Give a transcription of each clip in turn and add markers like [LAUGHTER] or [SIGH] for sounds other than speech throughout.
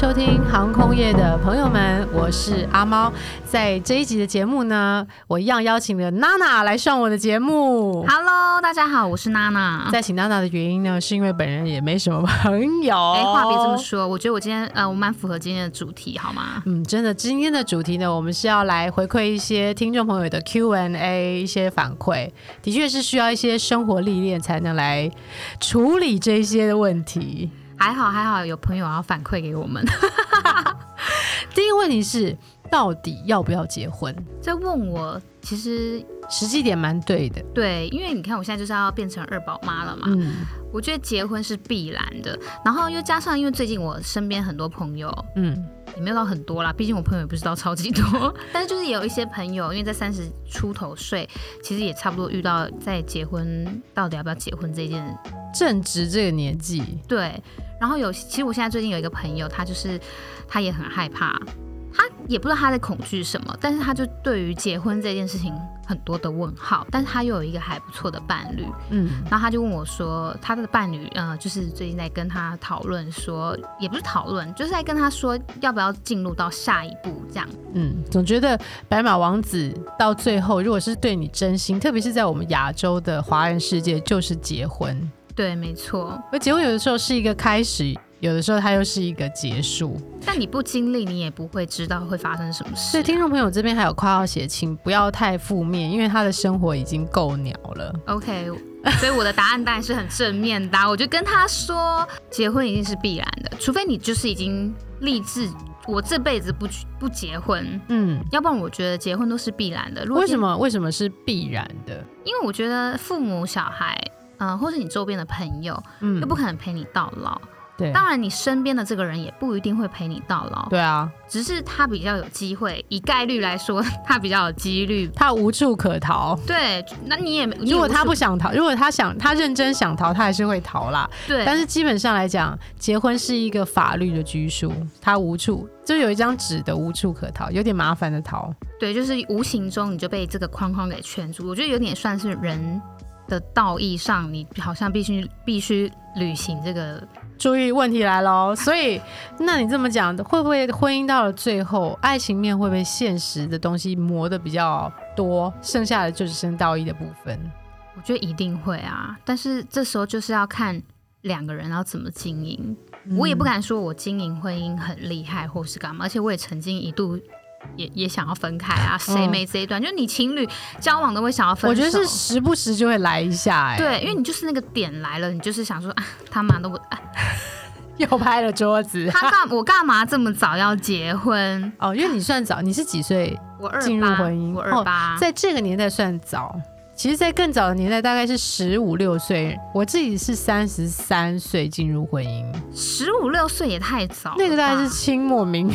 收听航空业的朋友们，我是阿猫。在这一集的节目呢，我一样邀请了娜娜来上我的节目。Hello，大家好，我是娜娜。在请娜娜的原因呢，是因为本人也没什么朋友。哎、话别这么说，我觉得我今天呃，我蛮符合今天的主题，好吗？嗯，真的，今天的主题呢，我们是要来回馈一些听众朋友的 Q&A 一些反馈，的确是需要一些生活历练才能来处理这些的问题。还好还好，有朋友要反馈给我们，[LAUGHS] 第一个问题是，到底要不要结婚？在问我，其实实际点蛮对的，对，因为你看我现在就是要变成二宝妈了嘛，嗯。我觉得结婚是必然的。然后又加上，因为最近我身边很多朋友，嗯，也没有到很多啦，毕竟我朋友也不知道超级多，[LAUGHS] 但是就是也有一些朋友，因为在三十出头岁，其实也差不多遇到在结婚到底要不要结婚这件正值这个年纪，对，然后有，其实我现在最近有一个朋友，他就是他也很害怕，他也不知道他在恐惧什么，但是他就对于结婚这件事情很多的问号，但是他又有一个还不错的伴侣，嗯然后他就问我说，他的伴侣，呃，就是最近在跟他讨论说，也不是讨论，就是在跟他说要不要进入到下一步这样。嗯，总觉得白马王子到最后，如果是对你真心，特别是在我们亚洲的华人世界，就是结婚。对，没错。而结婚有的时候是一个开始，有的时候它又是一个结束。但你不经历，你也不会知道会发生什么事、所以听众朋友这边还有括号写，请不要太负面，因为他的生活已经够鸟了。OK，所以我的答案当然是很正面的啊、我就跟他说，结婚一定是必然的，除非你就是已经立志，我这辈子不不结婚，嗯，要不然我觉得结婚都是必然的。如果为什？么？为什么是必然的？因为我觉得父母、小孩，嗯、或是你周边的朋友，嗯又不可能陪你到老。对，当然，你身边的这个人也不一定会陪你到老，对啊，只是他比较有机会，以概率来说，他比较有几率。他无处可逃。对，那你也如果他不想逃，如果他想他认真想逃，他还是会逃啦。对，但是基本上来讲，结婚是一个法律的拘束，他无处就有一张纸的无处可逃，有点麻烦的逃。对，就是无形中你就被这个框框给圈住。我觉得有点算是人的道义上，你好像必须必须履行这个。注意，问题来喽。所以，那你这么讲，会不会婚姻到了最后，爱情面会被现实的东西磨得比较多，剩下的就只剩道义的部分？我觉得一定会啊，但是这时候就是要看两个人要怎么经营。我也不敢说我经营婚姻很厉害或是干嘛，而且我也曾经一度也也想要分开啊，谁没这一段？就你情侣交往都会想要分手。我觉得是时不时就会来一下、哎，对，因为你就是那个点来了，你就是想说啊，他妈的我，啊、[LAUGHS] 又拍了桌子。他干我干嘛这么早要结婚？哦，因为你算早，你是几岁？我二进入八婚姻我二八、在这个年代算早。其实，在更早的年代，大概是十五六岁。我自己是三十三岁进入婚姻，十五六岁也太早，那个大概是清末民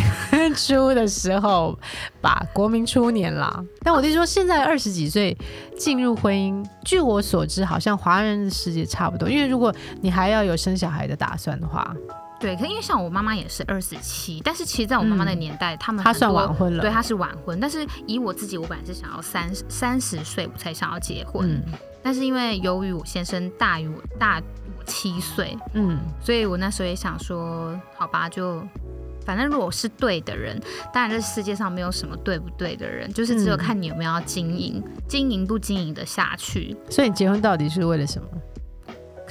初的时候吧，国民初年啦。但我弟说，现在二十几岁进入婚姻，据我所知，好像华人的世界差不多。因为如果你还要有生小孩的打算的话，对，可因为像我妈妈也是二十七，但是其实在我妈妈那个年代，他们她算晚婚了。对，她是晚婚，但是以我自己，我本来是想要三三十岁我才想要结婚，嗯。但是因为由于我先生大于我大我七岁，嗯，所以我那时候也想说，好吧，就反正如果是对的人，当然这世界上没有什么对不对的人，就是只有嗯。看你有没有要经营，经营不经营的下去，所以你结婚到底是为了什么？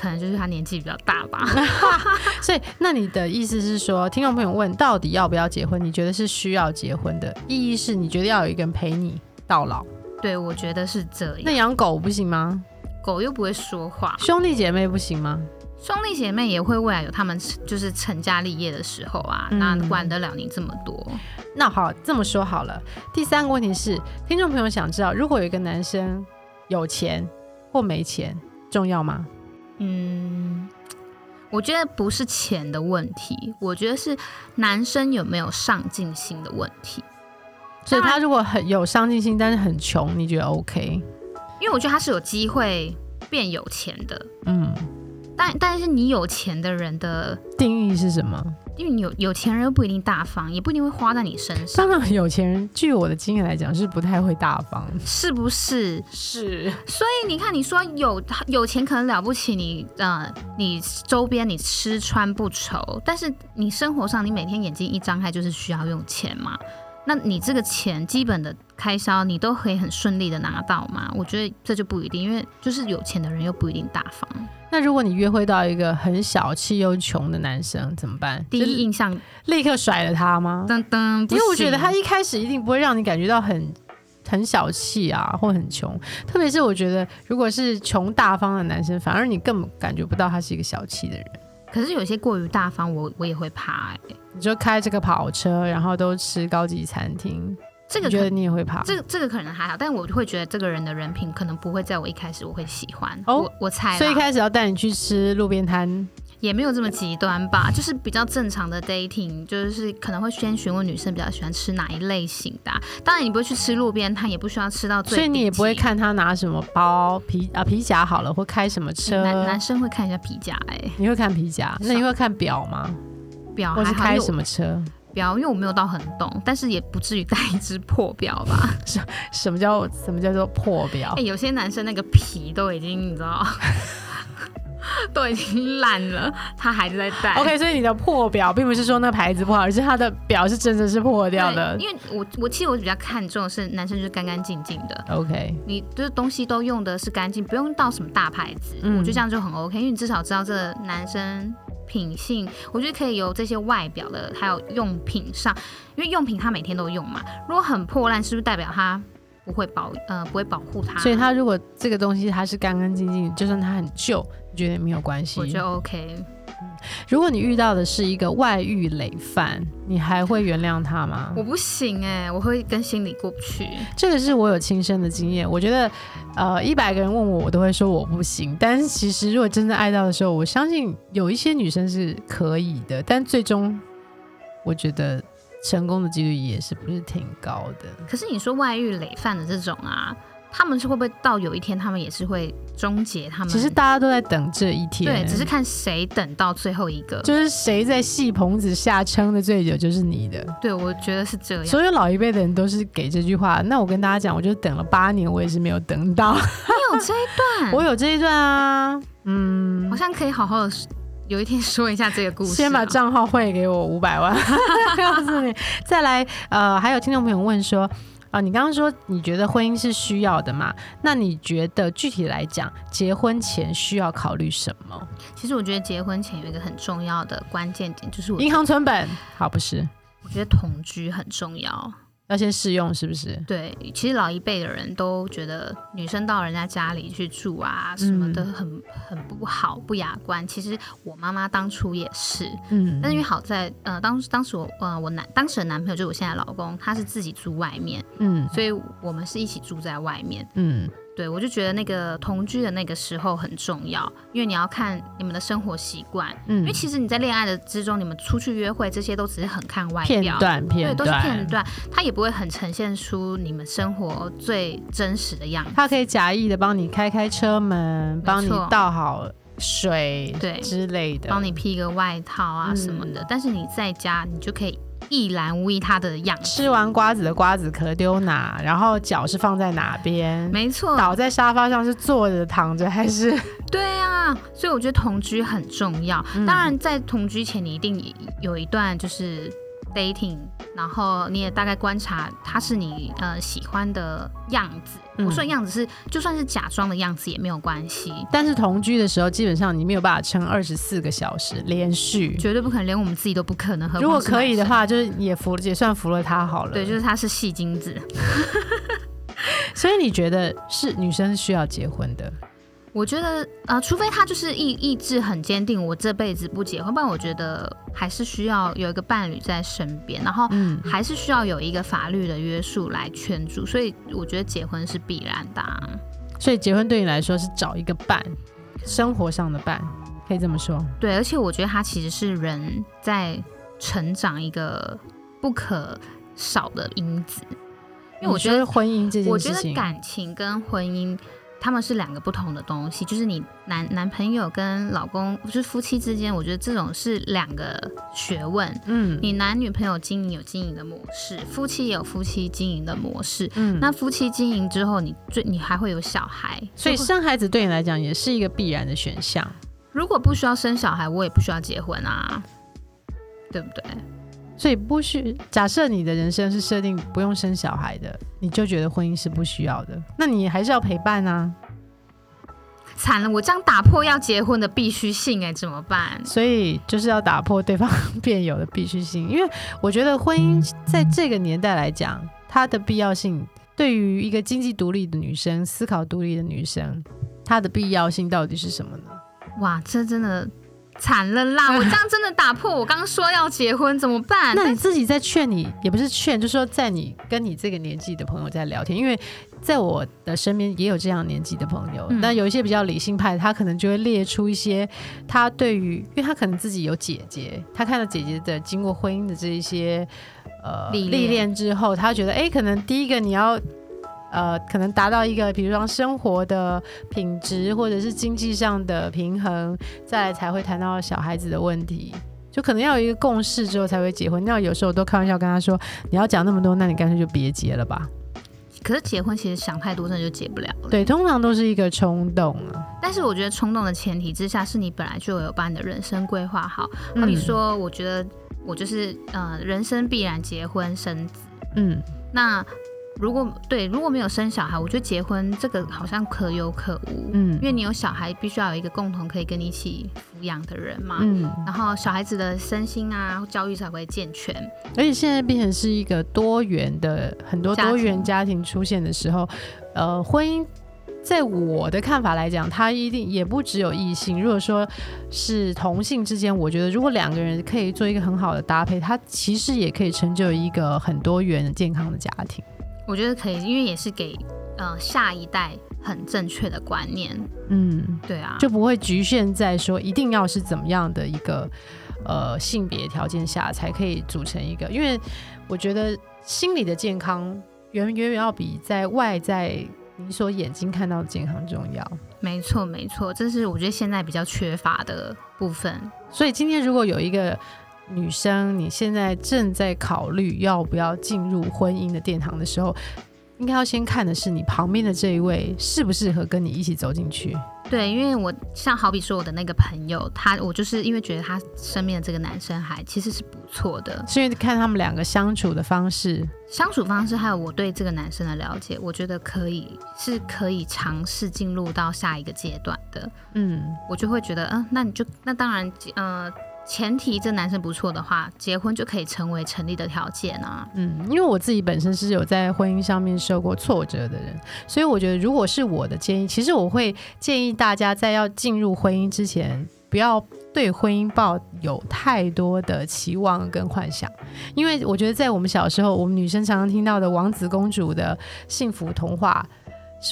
可能就是他年纪比较大吧。[LAUGHS] 所以，那你的意思是说，听众朋友问到底要不要结婚？你觉得是需要结婚的？意义是你觉得要有一个人陪你到老？对，我觉得是这样那。养狗不行吗？狗又不会说话，兄弟姐妹不行吗？兄弟姐妹也会未来有他们就是成家立业的时候啊，嗯那管得了你这么多？那好，这么说好了。第三个问题是，听众朋友想知道，如果有一个男生有钱或没钱，重要吗？嗯，我觉得不是钱的问题，我觉得是男生有没有上进心的问题。所以他如果很有上进心，但是很穷，你觉得 OK？因为我觉得他是有机会变有钱的，嗯，但但是你有钱的人的定义是什么？因为你有有钱人又不一定大方，也不一定会花在你身上，当然，有钱人据我的经验来讲是不太会大方。是不是？是，所以你看，你说有有钱可能了不起，你呃，你周边你吃穿不愁，但是你生活上你每天眼睛一张开就是需要用钱嘛。那你这个钱基本的开销，你都可以很顺利的拿到吗？我觉得这就不一定，因为就是有钱的人又不一定大方。那如果你约会到一个很小气又穷的男生怎么办？第一印象立刻甩了他吗？噔噔，因为我觉得他一开始一定不会让你感觉到很很小气啊，或很穷。特别是我觉得，如果是穷大方的男生，反而你根本感觉不到他是一个小气的人。可是有些过于大方，我我也会怕哎。你就开这个跑车，然后都吃高级餐厅，这个觉得你也会怕？这个这个可能还好，但我会觉得这个人的人品可能不会在我一开始我会喜欢。我我猜，所以一开始要带你去吃路边摊。也没有这么极端吧，就是比较正常的 dating，就是可能会先询问女生比较喜欢吃哪一类型的。当然你不会去吃路边摊，也不需要吃到最。所以你也不会看他拿什么包皮啊皮夹好了，或开什么车。男男生会看一下皮夹哎，你会看皮夹？那你会看表吗？表还是开什么车？表，因为我没有到很懂，但是也不至于带一只破表吧？[LAUGHS] 什什么叫什么叫做破表？哎，有些男生那个皮都已经你知道。[LAUGHS] 都已经烂了，他还是在戴。OK，所以你的破表并不是说那牌子不好，而是他的表是真的是破掉的。因为我我其实我比较看重的是男生就是干干净净的。OK，你就是东西都用的是干净，不用到什么大牌子，我觉得这样就很 OK。因为你至少知道这个男生品性，我觉得可以由这些外表的还有用品上，因为用品他每天都用嘛。如果很破烂，是不是代表他？不会保呃不会保护它，所以它如果这个东西它是干干净净，就算它很旧，你觉得没有关系？我觉得 OK。如果你遇到的是一个外遇累犯，你还会原谅他吗？我不行哎，我会跟心里过不去。这个是我有亲身的经验，我觉得呃一百个人问我，我都会说我不行。但是其实如果真的爱到的时候，我相信有一些女生是可以的，但最终我觉得。成功的几率也是不是挺高的？可是你说外遇累犯的这种啊，他们是会不会到有一天他们也是会终结他们？其实大家都在等这一天，对，只是看谁等到最后一个，就是谁在戏棚子下撑的最久就是你的。对，我觉得是这样。所有老一辈的人都是给这句话。那我跟大家讲，我就等了八年，我也是没有等到。你有这一段？[LAUGHS] 我有这一段啊，嗯，好像可以好好的。有一天说一下这个故事，先把账号汇给我五百万，[LAUGHS] 告诉你。再来，呃，还有听众朋友问说，啊，你刚刚说你觉得婚姻是需要的嘛？那你觉得具体来讲，结婚前需要考虑什么？其实我觉得结婚前有一个很重要的关键点，就是银行存本。好，不是？我觉得同居很重要。要先试用是不是？对，其实老一辈的人都觉得女生到人家家里去住啊什么的很很不好不雅观。其实我妈妈当初也是，嗯，但是因为好在呃当当时我呃我男当时的男朋友就是我现在老公，他是自己住外面，嗯，所以我们是一起住在外面，嗯。对，我就觉得那个同居的那个时候很重要，因为你要看你们的生活习惯。嗯，因为其实你在恋爱的之中，你们出去约会这些都只是很看外表，片段，对，都是片段，它也不会很呈现出你们生活最真实的样子。它可以假意的帮你开开车门，帮你倒好水，对之类的，帮你披个外套啊什么的。但是你在家，你就可以。一览无遗他的样子，吃完瓜子的瓜子壳丢哪？然后脚是放在哪边？没错，倒在沙发上是坐着躺着还是？对啊，所以我觉得同居很重要。当然，在同居前你一定有一段就是 dating，然后你也大概观察他是你呃喜欢的样子。我说样子是，就算是假装的样子也没有关系。但是同居的时候，基本上你没有办法撑二十四个小时连续，绝对不可能，连我们自己都不可能。如果可以的话，就是也服了也算服了他好了。对，就是他是戏精子。[LAUGHS] [LAUGHS] 所以你觉得是女生是需要结婚的？我觉得呃，除非他就是意意志很坚定，我这辈子不结婚，不然我觉得还是需要有一个伴侣在身边，然后还是需要有一个法律的约束来圈住。所以我觉得结婚是必然的。啊所以结婚对你来说是找一个伴，生活上的伴，可以这么说。对，而且我觉得他其实是人在成长一个不可少的因子，因为我觉得婚姻这件事情，我觉得感情跟婚姻。他们是两个不同的东西，就是你男男朋友跟老公，就是夫妻之间，我觉得这种是两个学问。嗯你男女朋友经营有经营的模式，夫妻也有夫妻经营的模式。嗯，那夫妻经营之后，你最你还会有小孩，所以生孩子对你来讲也是一个必然的选项。如果不需要生小孩，我也不需要结婚啊，对不对？所以不需假设你的人生是设定不用生小孩的，你就觉得婚姻是不需要的，那你还是要陪伴啊。惨了，我这样打破要结婚的必须性，哎，怎么办？所以就是要打破对方便有的必须性，因为我觉得婚姻在这个年代来讲，它的必要性对于一个经济独立的女生、思考独立的女生，它的必要性到底是什么呢？哇，这真的惨了啦！我这样真的打破我刚刚说要结婚，怎么办？那你自己在劝你，也不是劝，就是说在你跟你这个年纪的朋友在聊天，因为在我的身边也有这样年纪的朋友，嗯那、有一些比较理性派，他可能就会列出一些他对于，因为他可能自己有姐姐，他看到姐姐的经过婚姻的这一些呃历练之后，他觉得哎、诶可能第一个你要。呃，可能达到一个，比如说生活的品质，或者是经济上的平衡，再来才会谈到小孩子的问题。就可能要有一个共识之后才会结婚。那有时候我都开玩笑跟他说：“你要讲那么多，那你干脆就别结了吧。可是结婚其实想太多，真的就结不了了”。对，通常都是一个冲动啊。但是我觉得冲动的前提之下，是你本来就有把你的人生规划好。好比嗯说，我觉得我就是呃，人生必然结婚生子。嗯，那如果对如果没有生小孩，我觉得结婚这个好像可有可无。嗯因为你有小孩，必须要有一个共同可以跟你一起抚养的人嘛。嗯，然后小孩子的身心啊，教育才会健全。而且现在变成是一个多元的很多多元家庭出现的时候，呃，婚姻。在我的看法来讲，它一定也不只有异性。如果说是同性之间，我觉得如果两个人可以做一个很好的搭配，它其实也可以成就一个很多元的健康的家庭。我觉得可以，因为也是给呃下一代很正确的观念。嗯，对啊，就不会局限在说一定要是怎么样的一个呃性别条件下才可以组成一个，因为我觉得心理的健康远远远要比在外在你所眼睛看到的健康重要。没错没错，这是我觉得现在比较缺乏的部分。所以今天如果有一个女生，你现在正在考虑要不要进入婚姻的殿堂的时候，应该要先看的是你旁边的这一位适不适合跟你一起走进去。对，因为我像好比说我的那个朋友，他我就是因为觉得他身边的这个男生还其实是不错的，是因为看他们两个相处的方式，相处方式还有我对这个男生的了解，我觉得可以是可以尝试进入到下一个阶段的。嗯，我就会觉得，嗯、那你就那当然，呃，前提这男生不错的话，结婚就可以成为成立的条件啊。嗯，因为我自己本身是有在婚姻上面受过挫折的人，所以我觉得如果是我的建议，其实我会建议大家在要进入婚姻之前，不要对婚姻抱有太多的期望跟幻想，因为我觉得在我们小时候，我们女生常常听到的王子公主的幸福童话。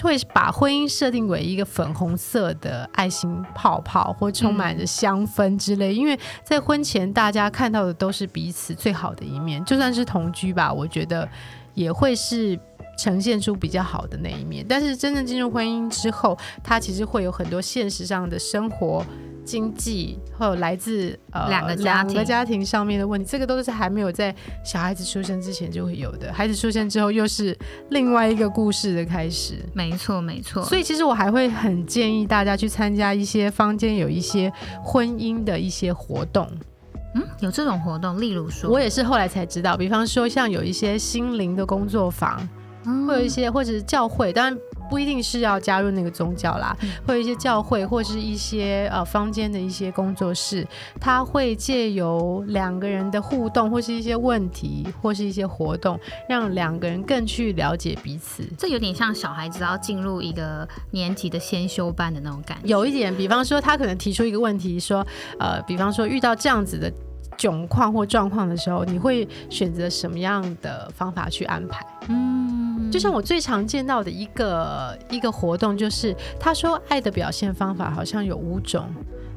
会把婚姻设定为一个粉红色的爱心泡泡，或充满着香氛之类。因为在婚前，大家看到的都是彼此最好的一面，就算是同居吧，我觉得也会是呈现出比较好的那一面。但是真正进入婚姻之后，它其实会有很多现实上的生活。经济或有来自呃两个家庭两个家庭上面的问题，这个都是还没有在小孩子出生之前就会有的。孩子出生之后，又是另外一个故事的开始。没错，没错。所以其实我还会很建议大家去参加一些坊间有一些婚姻的一些活动。嗯，有这种活动，例如说，我也是后来才知道，比方说像有一些心灵的工作坊，嗯会有一些或者是教会，当然不一定是要加入那个宗教啦，嗯会有一些教会或是一些呃坊间的一些工作室，他会借由两个人的互动或是一些问题或是一些活动，让两个人更去了解彼此。这有点像小孩子要进入一个年级的先修班的那种感觉。有一点，比方说他可能提出一个问题，说，呃，比方说遇到这样子的窘况或状况的时候，你会选择什么样的方法去安排？嗯，就像我最常见到的一个一个活动，就是他说爱的表现方法好像有五种，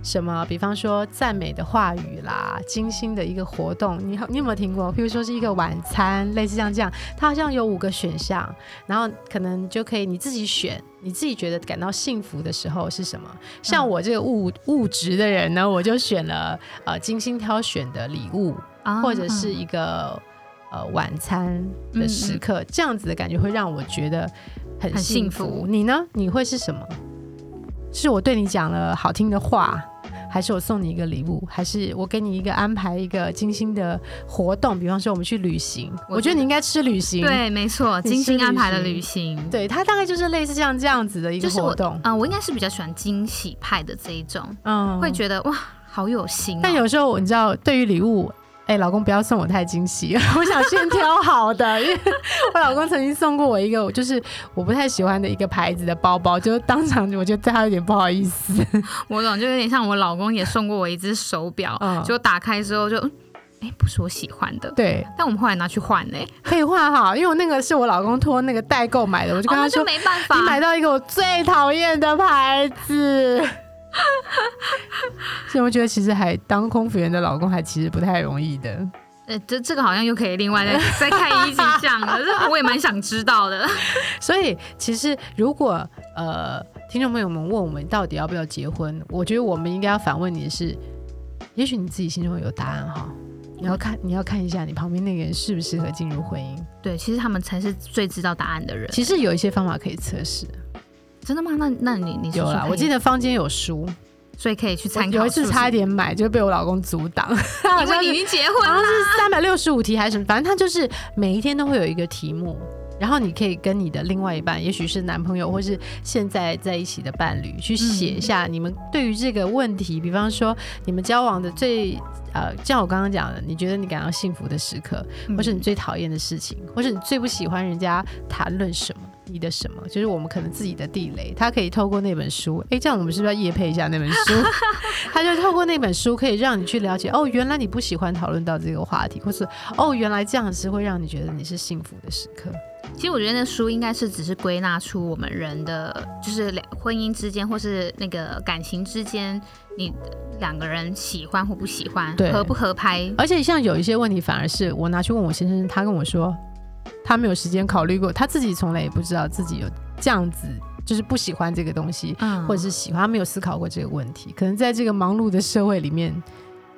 什么，比方说赞美的话语啦，精心的一个活动，你你有没有听过？譬如说是一个晚餐，类似像这样，它好像有五个选项，然后可能就可以你自己选，你自己觉得感到幸福的时候是什么？像我这个物物质的人呢，我就选了呃精心挑选的礼物，啊或者是一个呃晚餐的时刻，这样子的感觉会让我觉得很幸福你呢？你会是什么？是我对你讲了好听的话，还是我送你一个礼物，还是我给你一个安排一个精心的活动？比方说我们去旅行，我我觉得你应该吃旅行。对，没错，精心安排的旅行。对，它大概就是类似像这样子的一个活动。嗯、我应该是比较喜欢惊喜派的这一种，嗯会觉得哇，好有心、哦。但有时候你知道，对于礼物，哎、老公不要送我太惊喜，[LAUGHS] 我想先挑好的，因为我老公曾经送过我一个，就是我不太喜欢的一个牌子的包包，就当场我觉得对他有点不好意思。[LAUGHS] 我懂，就有点像我老公也送过我一只手表，嗯就打开之后就，嗯哎、不是我喜欢的。对，但我们后来拿去换呢、可以换哈，因为我那个是我老公托那个代购买的，我就跟他说。没办法你。买到一个我最讨厌的牌子，[LAUGHS] 所以我觉得其实还当空服员的老公还其实不太容易的。呃，[LAUGHS] 这这个好像又可以另外再 [LAUGHS] 再看一集讲了，这我也蛮想知道的。所以其实如果呃听众朋友们问我们到底要不要结婚，我觉得我们应该要反问你的是，也许你自己心中有答案哈，你要看你要看一下你旁边那个人适不适合进入婚姻。对，其实他们才是最知道答案的人。其实有一些方法可以测试，真的吗？那那你你说有啦，我记得坊间有书，所以可以去参考。有一次差一点买就被我老公阻挡，他 [LAUGHS] 好因像已经结婚 [LAUGHS] 好像了。是三百六十五题还是什么，反正他就是每一天都会有一个题目，然后你可以跟你的另外一半，也许是男朋友或是现在在一起的伴侣，去写一下你们对于这个问题，比方说你们交往的最呃，像我刚刚讲的，你觉得你感到幸福的时刻，或是你最讨厌的事情，或是你最不喜欢人家谈论什么。你的什么？就是我们可能自己的地雷，他可以透过那本书，诶，这样我们是不是要夜配一下那本书？[LAUGHS] 他就透过那本书，可以让你去了解，哦，原来你不喜欢讨论到这个话题，或是哦，原来这样是会让你觉得你是幸福的时刻。其实我觉得那书应该是只是归纳出我们人的，就是两婚姻之间或是那个感情之间，你两个人喜欢或不喜欢，对合不合拍。而且像有一些问题，反而是我拿去问我先生，他跟我说他没有时间考虑过，他自己从来也不知道自己有这样子，就是不喜欢这个东西，嗯。或者是喜欢，他没有思考过这个问题。可能在这个忙碌的社会里面，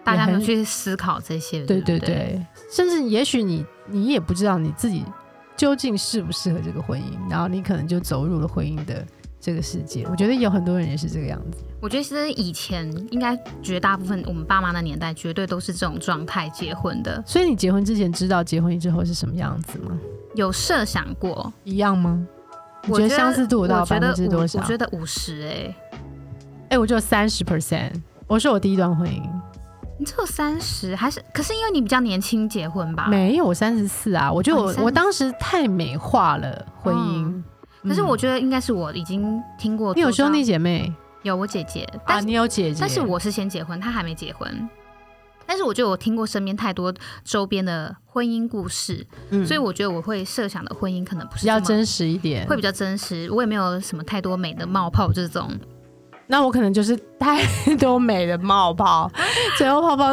大家也很没有去思考这些，对对？对，甚至也许你你也不知道你自己究竟适不适合这个婚姻，然后你可能就走入了婚姻的这个世界。我觉得有很多人也是这个样子。我觉得其实以前应该绝大部分我们爸妈的年代绝对都是这种状态结婚的，所以你结婚之前知道结婚之后是什么样子吗？有设想过。一样吗？你我觉得相似度有到百分之多少我？觉得五十哎，哎、我只有三十 percent。我说我第一段婚姻你只有三十，还是可是因为你比较年轻结婚吧？没有，我三十四啊。我觉得哦我、我当时太美化了婚姻。嗯可是嗯我觉得应该是我已经听过。你有兄弟？姐妹有我姐姐，啊？但是、你有姐姐，但是我是先结婚，她还没结婚。但是我觉得我听过身边太多周边的婚姻故事，嗯所以我觉得我会设想的婚姻可能不是比较真实一点。会比较真实。我也没有什么太多美的冒泡这种。那我可能就是太 [LAUGHS] 多美的冒泡，最后泡泡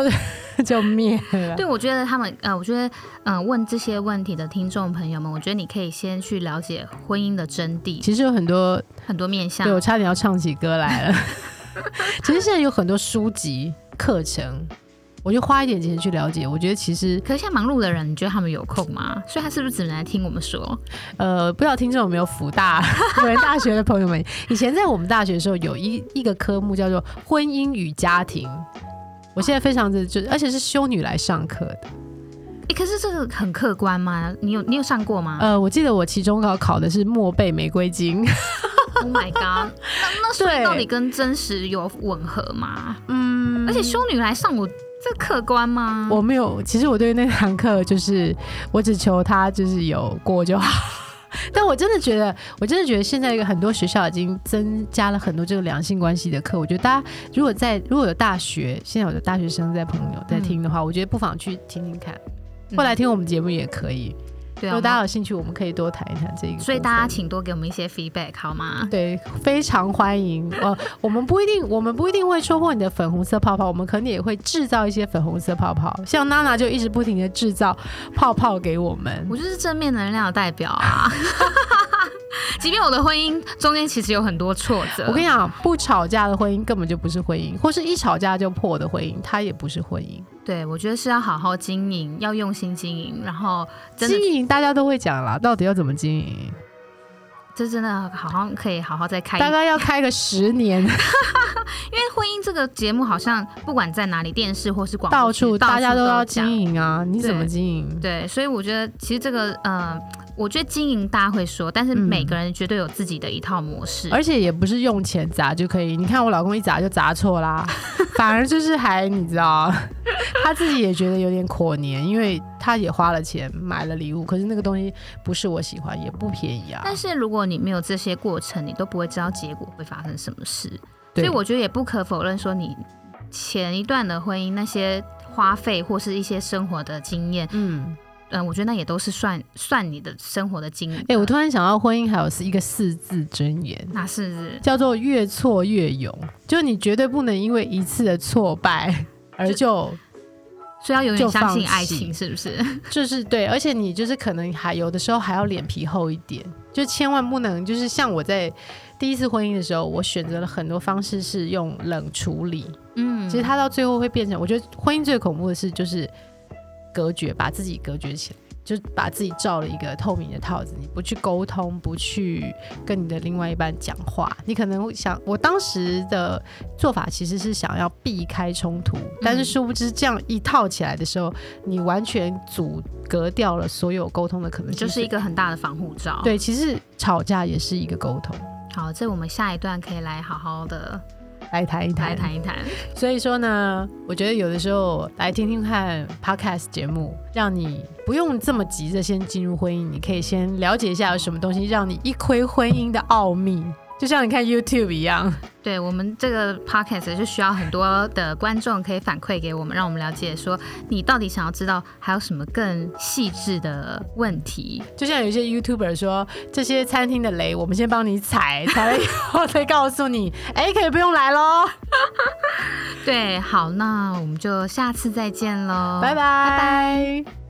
[LAUGHS] 就灭了。对，我觉得他们呃，我觉得嗯、呃问这些问题的听众朋友们，我觉得你可以先去了解婚姻的真谛，其实有很多，很多面向对。我差点要唱起歌来了。[LAUGHS] 其实现在有很多书籍课程，我就花一点钱去了解。我觉得其实可是现在忙碌的人，你觉得他们有空吗？所以他是不是只能来听我们说？呃，不知道听众有没有福大辅仁大学的朋友们，以前在我们大学的时候有一一个科目叫做婚姻与家庭。我现在非常的就，而且是修女来上课的。诶，可是这个很客观吗？你有你有上过吗、呃，我记得我期中考考的是默背玫瑰经。[LAUGHS] o h my god！那那所以到底跟真实有吻合吗？嗯而且修女来上我，这客观吗？我没有，其实我对那堂课就是，我只求他就是有过就好。但我真的觉得，我真的觉得现在一个很多学校已经增加了很多这个良性关系的课。我觉得大家如果在如果有大学，现在有的大学生在朋友在听的话，我觉得不妨去听听看，嗯后来听我们节目也可以。对啊，如果大家有兴趣，我们可以多谈一谈这个。所以大家请多给我们一些 feedback 好吗？对非常欢迎。呃，我们不一定，我们不一定会戳破你的粉红色泡泡，我们可能也会制造一些粉红色泡泡。像娜娜就一直不停的制造泡泡给我们。我就是正面能量的代表啊。[LAUGHS] [LAUGHS] 即便我的婚姻中间其实有很多挫折，我跟你讲，不吵架的婚姻根本就不是婚姻，或是一吵架就破的婚姻，它也不是婚姻。对我觉得是要好好经营，要用心经营，然后经营大家都会讲啦，到底要怎么经营？这真的好像可以好好再开大概要开个十年，[LAUGHS] 因为婚姻这个节目好像不管在哪里，电视或是广告到处大家都要经营啊，你怎么经营？对，所以我觉得其实这个呃，我觉得经营大家会说，但是嗯每个人绝对有自己的一套模式。而且也不是用钱砸就可以。你看我老公一砸就砸错啦，[LAUGHS] 反而就是还你知道，[LAUGHS] 他自己也觉得有点可怜，因为他也花了钱买了礼物，可是那个东西不是我喜欢，也不便宜啊。但是如果你没有这些过程，你都不会知道结果会发生什么事。所以我觉得也不可否认说，你前一段的婚姻那些花费或是一些生活的经验，嗯，嗯、我觉得那也都是算算你的生活的经历。哎、我突然想到，婚姻还有是一个四字箴言，那是叫做越挫越勇，就你绝对不能因为一次的挫败 [LAUGHS] 而就所以要永就远相信爱情，是不是？[LAUGHS] 就是对，而且你就是可能还有的时候还要脸皮厚一点，就千万不能就是像我在第一次婚姻的时候，我选择了很多方式是用冷处理，嗯，其实它到最后会变成，我觉得婚姻最恐怖的是就是隔绝，把自己隔绝起来。就把自己罩了一个透明的套子，你不去沟通，不去跟你的另外一半讲话，你可能会想，我当时的做法其实是想要避开冲突，但是殊不知这样一套起来的时候，你完全阻隔掉了所有沟通的可能性，就是一个很大的防护罩。，对，其实吵架也是一个沟通，好，这我们下一段可以来好好的来谈一谈，来谈一谈。所以说呢，我觉得有的时候来听听看 podcast 节目，让你不用这么急着先进入婚姻，你可以先了解一下有什么东西让你一窥婚姻的奥秘，就像你看 YouTube 一样。对我们这个 podcast 就需要很多的观众可以反馈给我们，让我们了解说你到底想要知道还有什么更细致的问题。就像有一些 YouTuber 说，这些餐厅的雷，我们先帮你踩，踩了以后再告诉你，[LAUGHS] 哎，可以不用来喽，[LAUGHS] 对，好，那我们就下次再见喽，拜拜。拜拜。